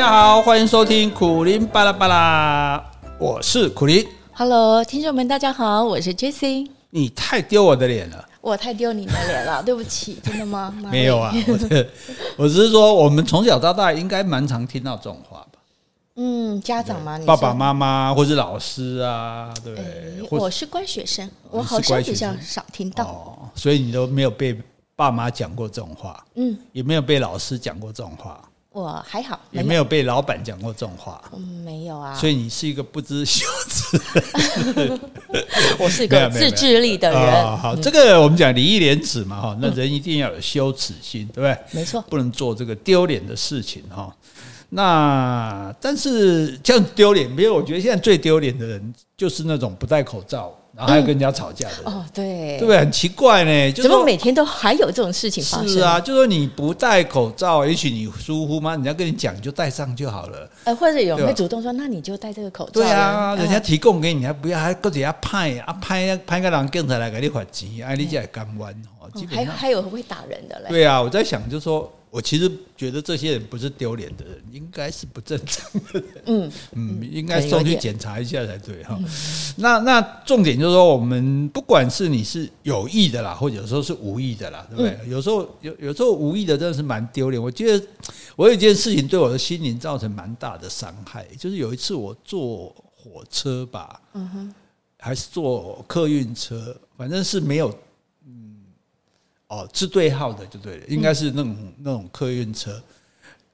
家好，欢迎收听苦林巴拉巴拉，我是苦林。Hello，听众们，大家好，我是 Jessie。你太丢我的脸了，我太丢你的脸了，对不起，真的吗？没有啊，我这我只是说，我们从小到大应该蛮常听到这种话吧？嗯，家长吗？爸爸妈妈或是老师啊，对不对？欸、我是乖学生，我好像比较少听到，哦，所以你都没有被爸妈讲过这种话，嗯，也没有被老师讲过这种话。我还好，也没有被老板讲过这种话。嗯，没有啊。所以你是一个不知羞耻。我是一个自制力的人。哦、好，这个我们讲礼义廉耻嘛，哈，那人一定要有羞耻心，对不对？没错，不能做这个丢脸的事情，哈。那但是这样丢脸，没有，我觉得现在最丢脸的人就是那种不戴口罩。然后还要跟人家吵架的、嗯、哦，对，对不对？很奇怪呢，就怎么每天都还有这种事情发生？是啊，就说你不戴口罩，也许你疏忽吗？人家跟你讲，你就戴上就好了。呃，或者有人会主动说，那你就戴这个口罩。对啊，人家提供给你，还不要，还各自要派啊派派个人警察来给你罚钱，哎，你才敢玩哦。基本上还还有会打人的嘞。对啊，我在想，就是说。我其实觉得这些人不是丢脸的人，应该是不正常的人。嗯 嗯，应该送去检查一下才对哈。那那重点就是说，我们不管是你是有意的啦，或者有时候是无意的啦，对不对？有时候有有时候无意的真的是蛮丢脸。我记得我有一件事情对我的心灵造成蛮大的伤害，就是有一次我坐火车吧，嗯哼，还是坐客运车，反正是没有。哦，是对号的就对了，应该是那种那种客运车，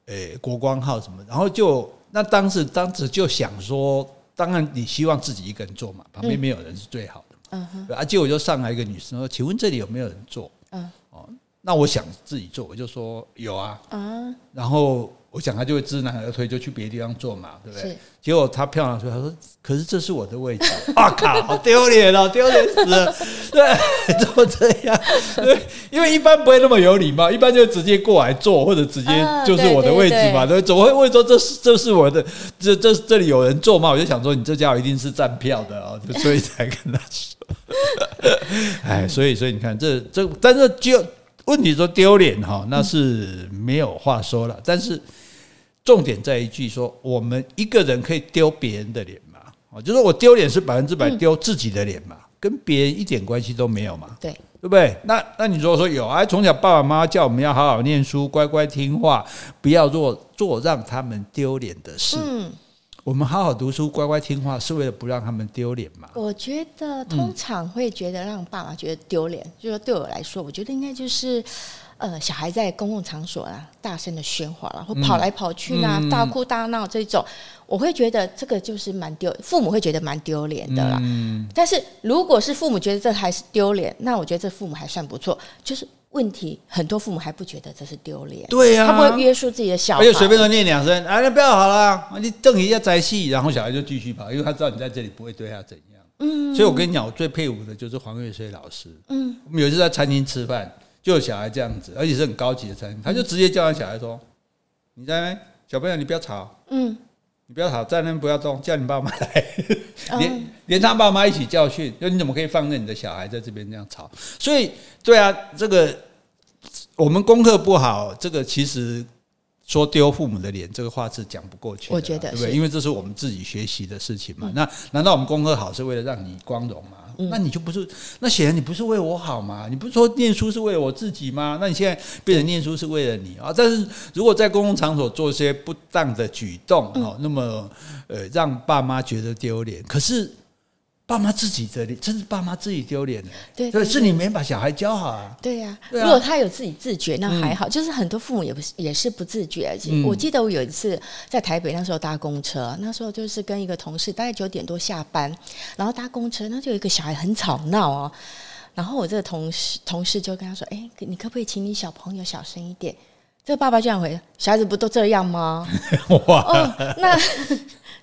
诶、欸，国光号什么，然后就那当时当时就想说，当然你希望自己一个人坐嘛，旁边没有人是最好的，嗯哼，啊，结果就上来一个女生说，请问这里有没有人坐？嗯，哦，那我想自己做，我就说有啊，嗯，然后。我想他就会知难而退，就去别的地方做嘛，对不对？结果他漂亮说：“他说，可是这是我的位置。”啊靠，好丢脸哦，丢脸死了！对，怎么这样？对，因为一般不会那么有礼貌，一般就直接过来坐，或者直接就是我的位置嘛。对，怎么会问说这是这是我的？这这这里有人坐嘛？我就想说，你这家伙一定是站票的哦，所以才跟他说。哎，所以所以你看，这这，但是就问题说丢脸哈，那是没有话说了，但是。重点在一句说，我们一个人可以丢别人的脸嘛？哦，就是我丢脸是百分之百丢自己的脸嘛，跟别人一点关系都没有嘛？对，对不对？那那你如果说有啊，从小爸爸妈妈叫我们要好好念书，乖乖听话，不要做做让他们丢脸的事。嗯，我们好好读书，乖乖听话，是为了不让他们丢脸嘛？我觉得通常会觉得让爸爸觉得丢脸，就是对我来说，我觉得应该就是。呃，小孩在公共场所啊，大声的喧哗啦，或跑来跑去啦，嗯、大哭大闹这种，我会觉得这个就是蛮丢，父母会觉得蛮丢脸的啦。嗯、但是如果是父母觉得这还是丢脸，那我觉得这父母还算不错。就是问题，很多父母还不觉得这是丢脸。对呀、啊，他不会约束自己的小孩，而且随便说念两声，哎，那不要好了，你瞪一下仔细，然后小孩就继续跑，因为他知道你在这里不会对他怎样。嗯，所以我跟你讲，我最佩服的就是黄月水老师。嗯，我们有一次在餐厅吃饭。就有小孩这样子，而且是很高级的餐厅，他就直接叫他小孩说：“你在那，小朋友，你不要吵，嗯，你不要吵，在那边不要动，叫你爸妈来，连连他爸妈一起教训，就你怎么可以放任你的小孩在这边这样吵？所以，对啊，这个我们功课不好，这个其实说丢父母的脸，这个话是讲不过去的，我觉得对不对？因为这是我们自己学习的事情嘛。那难道我们功课好是为了让你光荣吗？那你就不是，那显然你不是为我好嘛？你不是说念书是为了我自己吗？那你现在变成念书是为了你啊？但是如果在公共场所做一些不当的举动，哦，那么呃，让爸妈觉得丢脸，可是。爸妈自己的脸，真是爸妈自己丢脸的。对，对，是你没把小孩教好啊。对呀，如果他有自己自觉，那还好。就是很多父母也不是，也是不自觉。我记得我有一次在台北，那时候搭公车，那时候就是跟一个同事，大概九点多下班，然后搭公车，那就有一个小孩很吵闹哦。然后我这个同事同事就跟他说：“哎，你可不可以请你小朋友小声一点？”这个爸爸这样回：“小孩子不都这样吗？”哇，哦，那。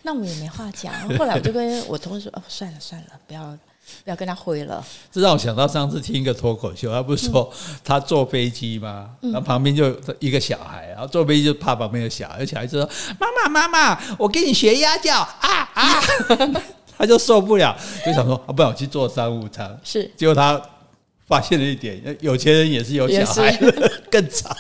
那我也没话讲。后来我就跟我同事说：“哦，算了算了，不要不要跟他挥了。”这让我想到上次听一个脱口秀，他不是说他坐飞机吗？然后旁边就一个小孩，然后坐飞机就怕旁边有小孩，小孩就说：“妈妈妈妈，我跟你学鸭叫啊啊！” 他就受不了，就想说：“啊，不然我去坐商务舱。”是，结果他发现了一点，有钱人也是有小孩的，更吵。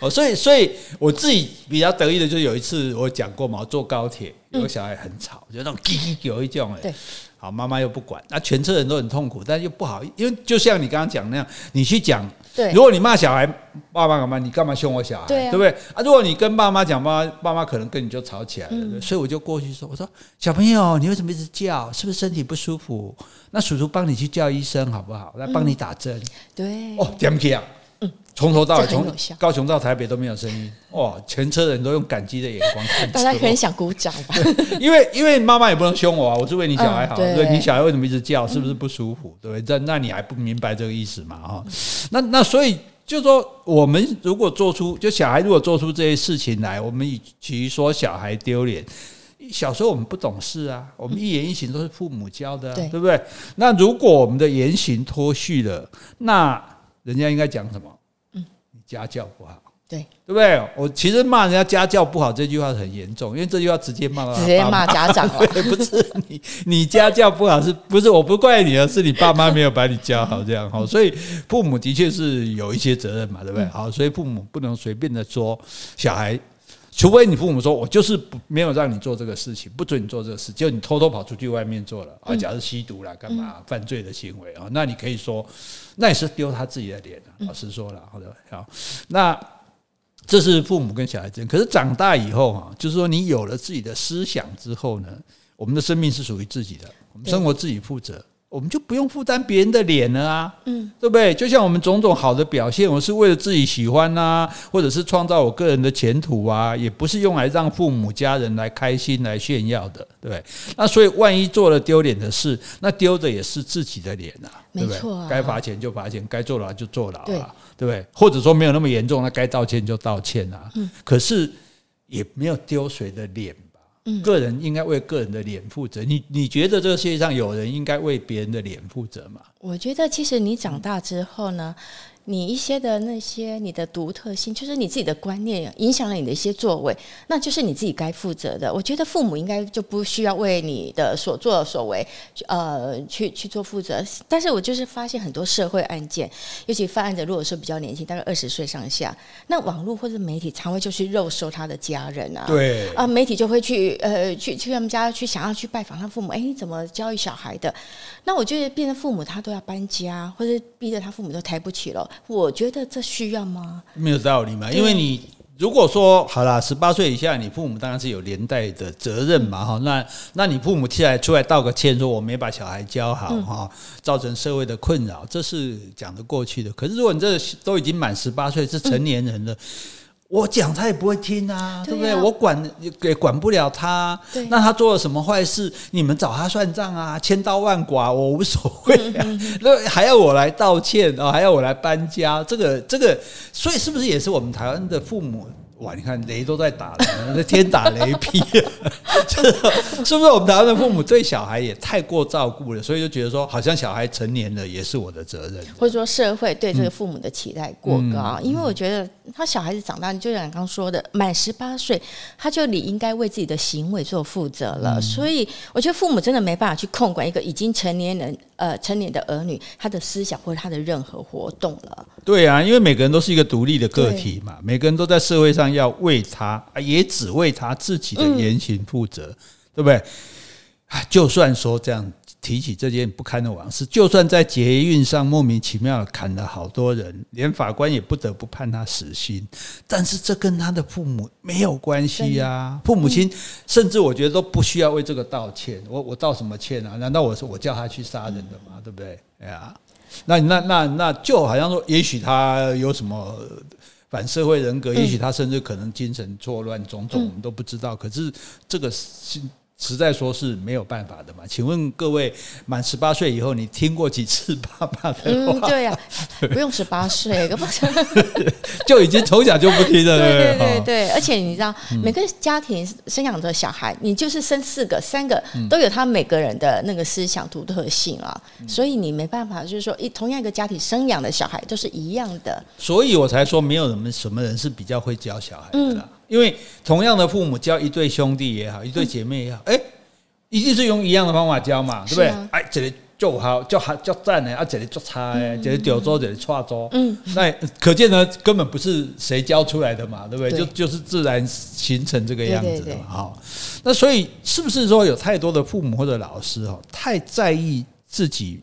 哦，所以所以我自己比较得意的就是有一次我讲过嘛，我坐高铁有个小孩很吵，就那种叽叽有一种哎，好妈妈又不管，那全车人都很痛苦，但又不好，因为就像你刚刚讲那样，你去讲。对，如果你骂小孩，爸爸干嘛？你干嘛凶我小孩？对，啊、对不对？啊，如果你跟爸妈讲，爸妈爸妈可能跟你就吵起来了。嗯、所以我就过去说：“我说小朋友，你为什么一直叫？是不是身体不舒服？那叔叔帮你去叫医生好不好？来帮你打针。嗯”对，哦，点不点？嗯，从头到尾，从高雄到台北都没有声音，哇！全车人都用感激的眼光看，大家可能想鼓掌吧？因为因为妈妈也不能凶我啊，我是为你小孩好，嗯、对，对你小孩为什么一直叫？是不是不舒服？对不对？那那你还不明白这个意思嘛？哈，那那所以就说，我们如果做出就小孩如果做出这些事情来，我们与其说小孩丢脸，小时候我们不懂事啊，我们一言一行都是父母教的，对，对不对？那如果我们的言行脱序了，那人家应该讲什么？家教不好，对，对不对？我其实骂人家家教不好这句话很严重，因为这句话直接骂，直接骂家长了。不是你，你家教不好，是不是？我不怪你啊，是你爸妈没有把你教好，这样 哈。所以父母的确是有一些责任嘛，对不对？好，所以父母不能随便的说小孩。除非你父母说，我就是不没有让你做这个事情，不准你做这个事，就你偷偷跑出去外面做了啊，假如吸毒了，干嘛犯罪的行为啊？那你可以说，那也是丢他自己的脸。老实说了，好的，好，那这是父母跟小孩之间。可是长大以后啊，就是说你有了自己的思想之后呢，我们的生命是属于自己的，我们生活自己负责。我们就不用负担别人的脸了啊，嗯，对不对？就像我们种种好的表现，我是为了自己喜欢啊，或者是创造我个人的前途啊，也不是用来让父母家人来开心来炫耀的，对不对？那所以万一做了丢脸的事，那丢的也是自己的脸啊，对不对？没错啊，该罚钱就罚钱，该坐牢就坐牢啊，对，对不对？或者说没有那么严重，那该道歉就道歉啊，嗯，可是也没有丢谁的脸。个人应该为个人的脸负责。你你觉得这个世界上有人应该为别人的脸负责吗？我觉得其实你长大之后呢，你一些的那些你的独特性，就是你自己的观念影响了你的一些作为，那就是你自己该负责的。我觉得父母应该就不需要为你的所作所为，呃，去去做负责。但是我就是发现很多社会案件，尤其犯案者如果说比较年轻，大概二十岁上下，那网络或者媒体常会就去肉搜他的家人啊，对啊，媒体就会去呃去去他们家去想要去拜访他父母，哎，你怎么教育小孩的？那我觉得变成父母他都要搬家，或者逼着他父母都抬不起了。我觉得这需要吗？没有道理嘛，因为你如果说好啦，十八岁以下，你父母当然是有连带的责任嘛，哈、嗯。那那你父母出来出来道个歉，说我没把小孩教好，哈、嗯，造成社会的困扰，这是讲得过去的。可是如果你这都已经满十八岁，是成年人了。嗯我讲他也不会听啊，对不对？我管也管不了他。那他做了什么坏事？你们找他算账啊，千刀万剐我无所谓啊。那还要我来道歉啊？还要我来搬家？这个这个，所以是不是也是我们台湾的父母？哇！你看雷都在打了，那天打雷劈，是不是我们台湾的父母对小孩也太过照顾了？所以就觉得说，好像小孩成年了也是我的责任，或者说社会对这个父母的期待过高。嗯、因为我觉得他小孩子长大，就像你刚刚说的，满十八岁，他就理应该为自己的行为做负责了。嗯、所以我觉得父母真的没办法去控管一个已经成年人。呃，成年的儿女，他的思想或者他的任何活动了。对啊，因为每个人都是一个独立的个体嘛，每个人都在社会上要为他，也只为他自己的言行负责，嗯、对不对？就算说这样。提起这件不堪的往事，就算在捷运上莫名其妙砍了好多人，连法官也不得不判他死刑，但是这跟他的父母没有关系啊！父母亲甚至我觉得都不需要为这个道歉。我我道什么歉啊？难道我是我叫他去杀人的吗？对不对？哎呀，那那那那就好像说，也许他有什么反社会人格，也许他甚至可能精神错乱，种种我们都不知道。可是这个是。实在说是没有办法的嘛？请问各位，满十八岁以后，你听过几次 爸爸的话？嗯，对呀、啊，不用十八岁，根本就已经从小就不听了。对对对对，而且你知道，每个家庭生养的小孩，你就是生四个、三个，都有他每个人的那个思想独特性啊，所以你没办法，就是说，一同样一个家庭生养的小孩都是一样的。所以我才说，没有什么什么人是比较会教小孩的啦。因为同样的父母教一对兄弟也好，一对姐妹也好，哎，一定是用一样的方法教嘛，对不对？哎，这里就好，就好，就赞呢，啊，这里做差哎，这里丢桌，这里差桌，嗯，那可见呢，根本不是谁教出来的嘛，对不对？对就就是自然形成这个样子的嘛，对对对哈。那所以是不是说有太多的父母或者老师哦，太在意自己？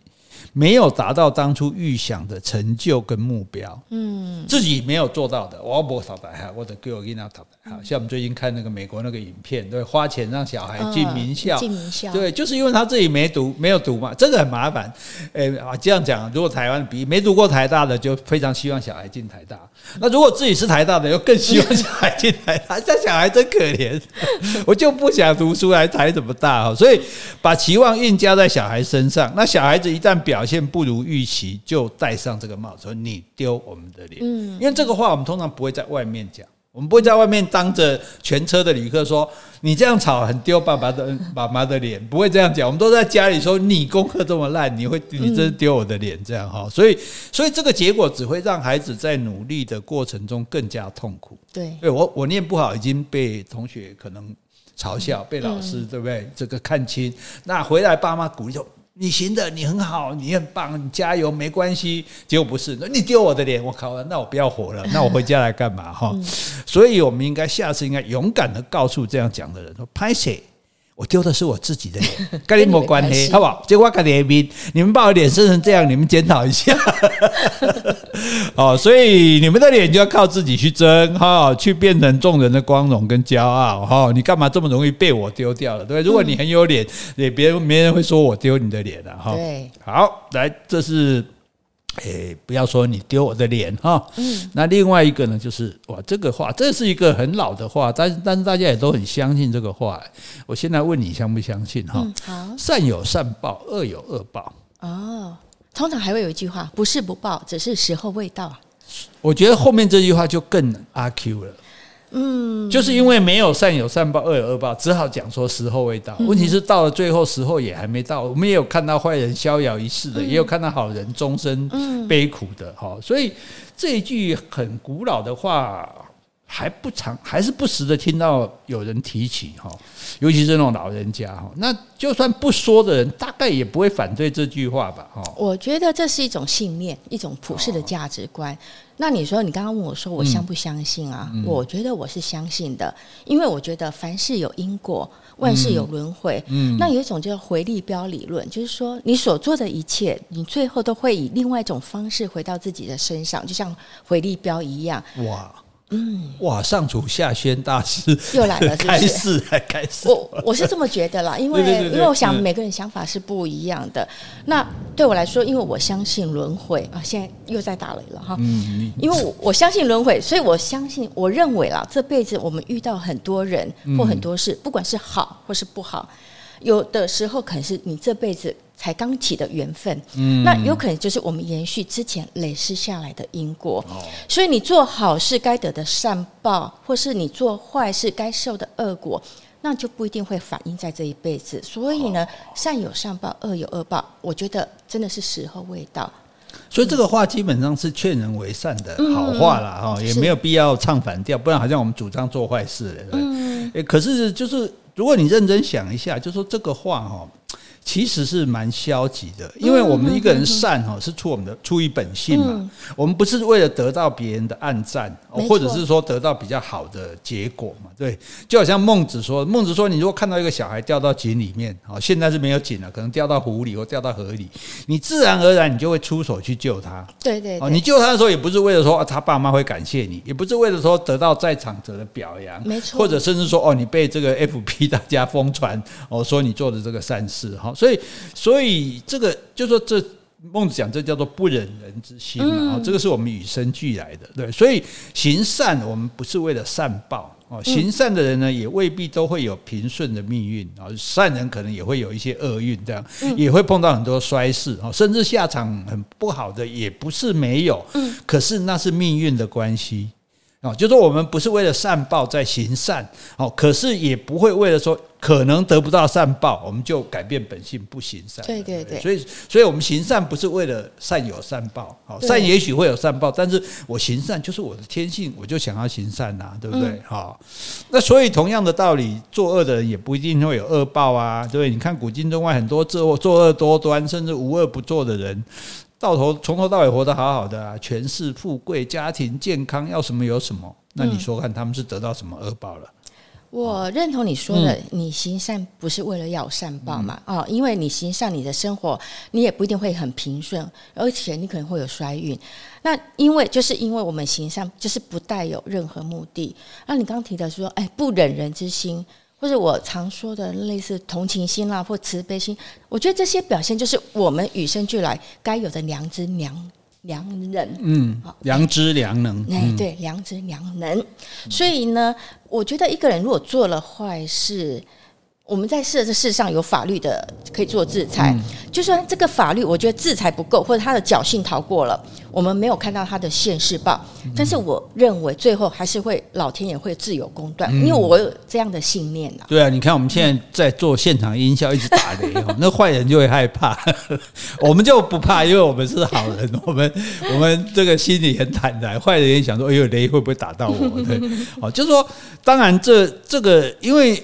没有达到当初预想的成就跟目标，嗯，自己没有做到的，我要不淘汰哈，或者给我给他淘汰哈。像我们最近看那个美国那个影片，对，花钱让小孩进名校，进名校，对，就是因为他自己没读，没有读嘛，这个很麻烦。诶啊，这样讲，如果台湾比没读过台大的，就非常希望小孩进台大。那如果自己是台大的，又更希望小孩进台大，这小孩真可怜。我就不想读书，还台怎么大哈，所以把期望硬加在小孩身上。那小孩子一旦表现不如预期，就戴上这个帽子，说你丢我们的脸。嗯，因为这个话我们通常不会在外面讲。我们不会在外面当着全车的旅客说，你这样吵很丢爸爸的妈妈的脸，不会这样讲。我们都在家里说，你功课这么烂，你会你真丢我的脸这样哈。所以所以这个结果只会让孩子在努力的过程中更加痛苦。对，对我我念不好已经被同学可能嘲笑，被老师对不对？这个看清，那回来爸妈鼓励说。你行的，你很好，你很棒，你加油，没关系。结果不是，那你丢我的脸，我靠，那我不要活了，那我回家来干嘛？哈，所以我们应该下次应该勇敢的告诉这样讲的人说，拍谢。我丢的是我自己的脸，跟你没关系，好不好？结果我跟你比，你们把我脸生成这样，你们检讨一下。哦，所以你们的脸就要靠自己去争，哈，去变成众人的光荣跟骄傲，哈。你干嘛这么容易被我丢掉了？对，如果你很有脸，也别人没人会说我丢你的脸了，哈。对，好，来，这是。诶，不要说你丢我的脸哈。嗯，那另外一个呢，就是哇，这个话这是一个很老的话，但是但是大家也都很相信这个话。我现在问你相不相信哈？好，善有善报，恶有恶报。哦，通常还会有一句话，不是不报，只是时候未到。我觉得后面这句话就更阿 Q 了。嗯，就是因为没有善有善报，恶有恶报，只好讲说时候未到。问题是到了最后，时候也还没到。我们也有看到坏人逍遥一世的，也有看到好人终身悲苦的。哈，所以这一句很古老的话。还不常，还是不时的听到有人提起哈，尤其是那种老人家哈，那就算不说的人，大概也不会反对这句话吧哈。我觉得这是一种信念，一种普世的价值观。那你说，你刚刚问我说，我相不相信啊？我觉得我是相信的，因为我觉得凡事有因果，万事有轮回。嗯，那有一种叫回力标理论，就是说你所做的一切，你最后都会以另外一种方式回到自己的身上，就像回力标一样。哇。嗯，哇！上主下宣大师又来了是是，开始还开始。我我是这么觉得啦，因为因为我想每个人想法是不一样的。那对我来说，因为我相信轮回啊，现在又在打雷了哈。嗯，因为我我相信轮回，所以我相信，我认为啦，这辈子我们遇到很多人或很多事，不管是好或是不好，有的时候可能是你这辈子。才刚起的缘分，嗯，那有可能就是我们延续之前累世下来的因果，哦，所以你做好事该得的善报，或是你做坏事该受的恶果，那就不一定会反映在这一辈子。所以呢，善有善报，恶有恶报，我觉得真的是时候未到。所以这个话基本上是劝人为善的好话啦，哈，也没有必要唱反调，不然好像我们主张做坏事了。嗯，可是就是如果你认真想一下，就说这个话哈。其实是蛮消极的，因为我们一个人善哈是出我们的出于本性嘛，我们不是为了得到别人的暗赞，或者是说得到比较好的结果嘛，对，就好像孟子说，孟子说，你如果看到一个小孩掉到井里面，哦，现在是没有井了，可能掉到湖里或掉到河里，你自然而然你就会出手去救他，对对，哦，你救他的时候也不是为了说他爸妈会感谢你，也不是为了说得到在场者的表扬，没错，或者甚至说哦，你被这个 FP 大家疯传，哦，说你做的这个善事哈。所以，所以这个就说这孟子讲，这叫做不忍人之心嘛。嗯、这个是我们与生俱来的，对。所以行善，我们不是为了善报哦。行善的人呢，也未必都会有平顺的命运啊。善人可能也会有一些厄运，这样也会碰到很多衰事啊，甚至下场很不好的也不是没有。嗯，可是那是命运的关系。哦，就说我们不是为了善报在行善，哦，可是也不会为了说可能得不到善报，我们就改变本性不行善。对对对，所以所以我们行善不是为了善有善报，好善也许会有善报，但是我行善就是我的天性，我就想要行善呐、啊，对不对？好、嗯，那所以同样的道理，作恶的人也不一定会有恶报啊，对不对？你看古今中外很多作恶作恶多端，甚至无恶不作的人。到头从头到尾活得好好的啊，权势、富贵、家庭、健康，要什么有什么。那你说看，他们是得到什么恶报了？嗯、我认同你说的，你行善不是为了要善报嘛？哦、嗯，因为你行善，你的生活你也不一定会很平顺，而且你可能会有衰运。那因为就是因为我们行善，就是不带有任何目的。那你刚刚提的说，哎，不忍人之心。或者我常说的类似同情心啦，或慈悲心，我觉得这些表现就是我们与生俱来该有的良知良良人。嗯，良知良能。哎，嗯、对，良知良能。所以呢，我觉得一个人如果做了坏事，我们在世这世上有法律的可以做制裁，嗯、就算这个法律我觉得制裁不够，或者他的侥幸逃过了，我们没有看到他的现世报，嗯、但是我认为最后还是会老天爷会自有公断，嗯、因为我有这样的信念呐、啊。对啊，你看我们现在在做现场音效，一直打雷哦，那坏人就会害怕，我们就不怕，因为我们是好人，我们我们这个心里很坦然，坏人也想说，哎呦，雷会不会打到我？对，哦，就是说，当然这这个因为。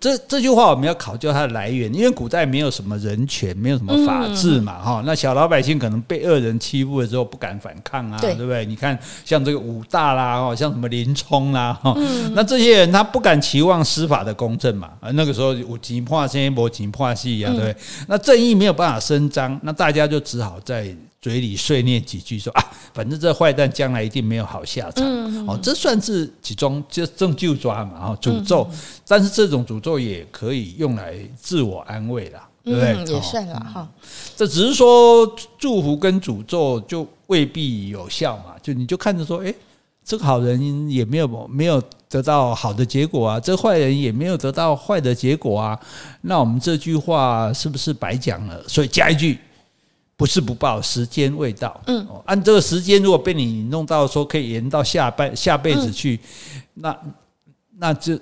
这这句话我们要考究它的来源，因为古代没有什么人权，没有什么法治嘛，哈、嗯，那小老百姓可能被恶人欺负了之后不敢反抗啊，对，对不对？你看像这个武大啦，哈，像什么林冲啦，哈、嗯，那这些人他不敢期望司法的公正嘛，啊，那个时候有钱怕生，没钱怕死啊，对不对？那正义没有办法伸张，那大家就只好在。嘴里碎念几句说啊，反正这坏蛋将来一定没有好下场。哦，这算是其中就正就抓嘛，哈，诅咒。但是这种诅咒也可以用来自我安慰啦，对不对？也算了哈。这只是说祝福跟诅咒就未必有效嘛，就你就看着说，哎，这个好人也没有没有得到好的结果啊，这坏人也没有得到坏的结果啊，那我们这句话是不是白讲了？所以加一句。不是不报，时间未到。嗯，按这个时间，如果被你弄到说可以延到下半下辈子去，嗯、那那就。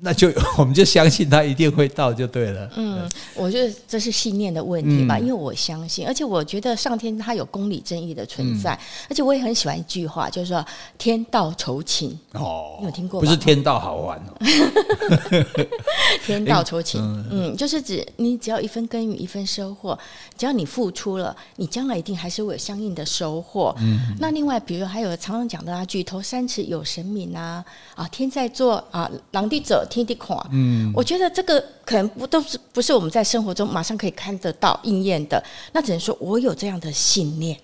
那就我们就相信他一定会到就对了。嗯，我觉得这是信念的问题吧，因为我相信，而且我觉得上天他有公理正义的存在，而且我也很喜欢一句话，就是说“天道酬勤”。哦，你有听过吗？不是天道好玩哦。天道酬勤，嗯，就是指你只要一分耕耘一分收获，只要你付出了，你将来一定还是会有相应的收获。嗯，那另外，比如还有常常讲的啊，“举头三尺有神明”啊，啊，天在做啊，人在做。天地狂，嗯，我觉得这个可能不都是不是我们在生活中马上可以看得到应验的，那只能说我有这样的信念。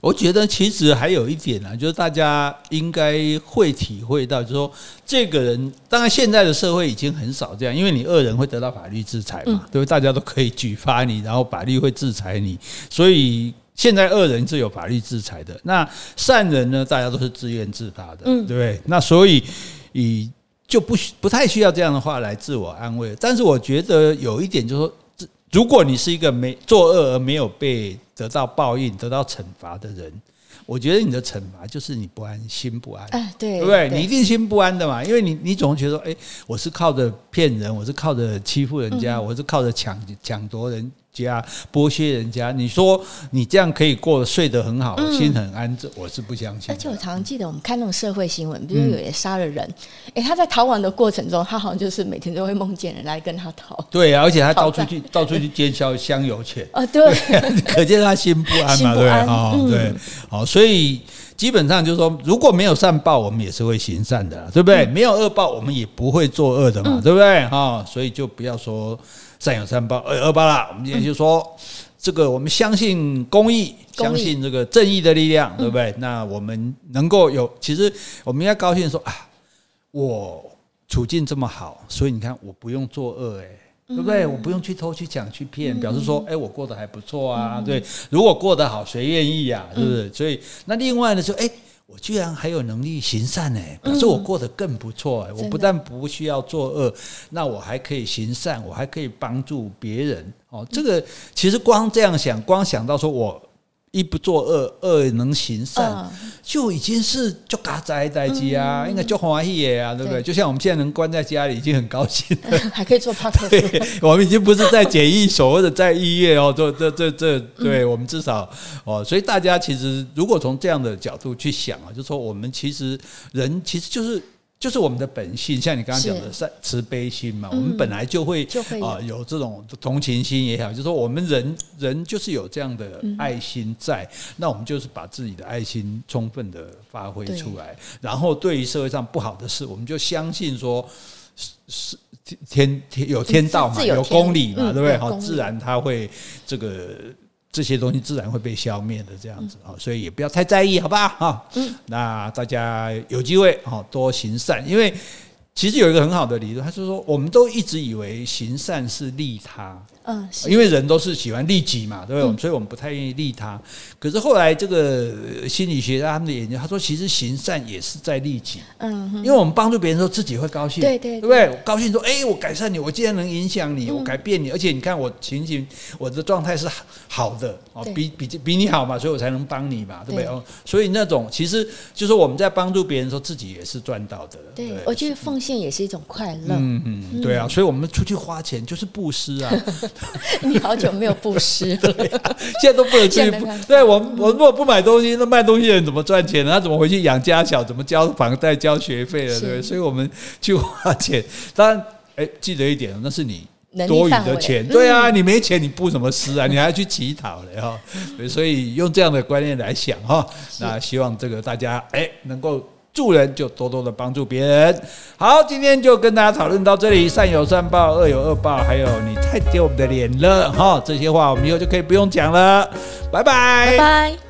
我觉得其实还有一点呢、啊，就是大家应该会体会到，就是说这个人，当然现在的社会已经很少这样，因为你恶人会得到法律制裁嘛，嗯、对不对？大家都可以举发你，然后法律会制裁你，所以现在恶人是有法律制裁的。那善人呢，大家都是自愿自发的，嗯，对不对？那所以以。就不不太需要这样的话来自我安慰，但是我觉得有一点就是说，如果你是一个没作恶而没有被得到报应、得到惩罚的人，我觉得你的惩罚就是你不安心不安，哎，对，对不对？你一定心不安的嘛，因为你你总觉得说，哎，我是靠着骗人，我是靠着欺负人家，我是靠着抢抢夺人。家剥削人家，你说你这样可以过睡得很好，嗯、心很安，这我是不相信。而且我常常记得我们看那种社会新闻，比如有人杀了人，哎、嗯，他在逃亡的过程中，他好像就是每天都会梦见人来跟他逃。对啊，而且他到处去到处去奸销香油钱啊，对，可见他心不安嘛，对啊，对，好，所以基本上就是说，如果没有善报，我们也是会行善的，对不对？嗯、没有恶报，我们也不会作恶的嘛，嗯、对不对？哈，所以就不要说。善有善报，恶有恶报啦。我们今天就说，这个我们相信公益，相信这个正义的力量，对不对？那我们能够有，其实我们应该高兴说啊，我处境这么好，所以你看我不用作恶，哎，对不对？我不用去偷去抢去骗，表示说，哎，我过得还不错啊。对，如果过得好，谁愿意呀？是不是？所以那另外呢，就哎。我居然还有能力行善呢，表示我过得更不错。我不但不需要作恶，那我还可以行善，我还可以帮助别人。哦，这个其实光这样想，光想到说我一不做恶，二能行善，嗯、就已经是就嘎在在机啊，应该就欢喜的啊，对不对？对就像我们现在能关在家里，已经很高兴了，还可以做 podcast。我们已经不是在检疫所或者在医院哦，这这这这，对我们至少哦，所以大家其实如果从这样的角度去想啊，就是说我们其实人其实就是。就是我们的本性，像你刚刚讲的善慈悲心嘛，嗯、我们本来就会啊有。这种同情心也好，就是说我们人人就是有这样的爱心在，嗯、那我们就是把自己的爱心充分的发挥出来，然后对于社会上不好的事，我们就相信说是是天天有天道嘛，有，公理嘛，嗯、对不对？好，自然他会这个。这些东西自然会被消灭的，这样子啊，所以也不要太在意，好不好？哈，嗯，那大家有机会啊，多行善，因为其实有一个很好的理论，他是说，我们都一直以为行善是利他。嗯，因为人都是喜欢利己嘛，对不对？嗯、所以我们不太愿意利他。可是后来这个心理学家他们的研究，他说其实行善也是在利己。嗯哼，因为我们帮助别人的时候，自己会高兴，对对，对，对不对？高兴说，哎，我改善你，我既然能影响你，我改变你，而且你看我情形，我的状态是好的哦，比比比你好嘛，所以我才能帮你嘛，对不对？哦，所以那种其实就是我们在帮助别人的时候，自己也是赚到的。对，我觉得奉献也是一种快乐。嗯嗯，对啊，所以我们出去花钱就是布施啊。你好久没有布施了，啊，现在都不能出去布。对我，我如果不买东西，那卖东西的人怎么赚钱呢？他怎么回去养家小？怎么交房贷、交学费了？对？所以我们去花钱。当然，哎，记得一点，那是你多余的钱。对啊，你没钱，你布什么施啊？你还要去乞讨了哈。所以用这样的观念来想哈，那希望这个大家哎能够。助人就多多的帮助别人。好，今天就跟大家讨论到这里。善有善报，恶有恶报，还有你太丢我们的脸了哈，这些话我们以后就可以不用讲了。拜拜，拜。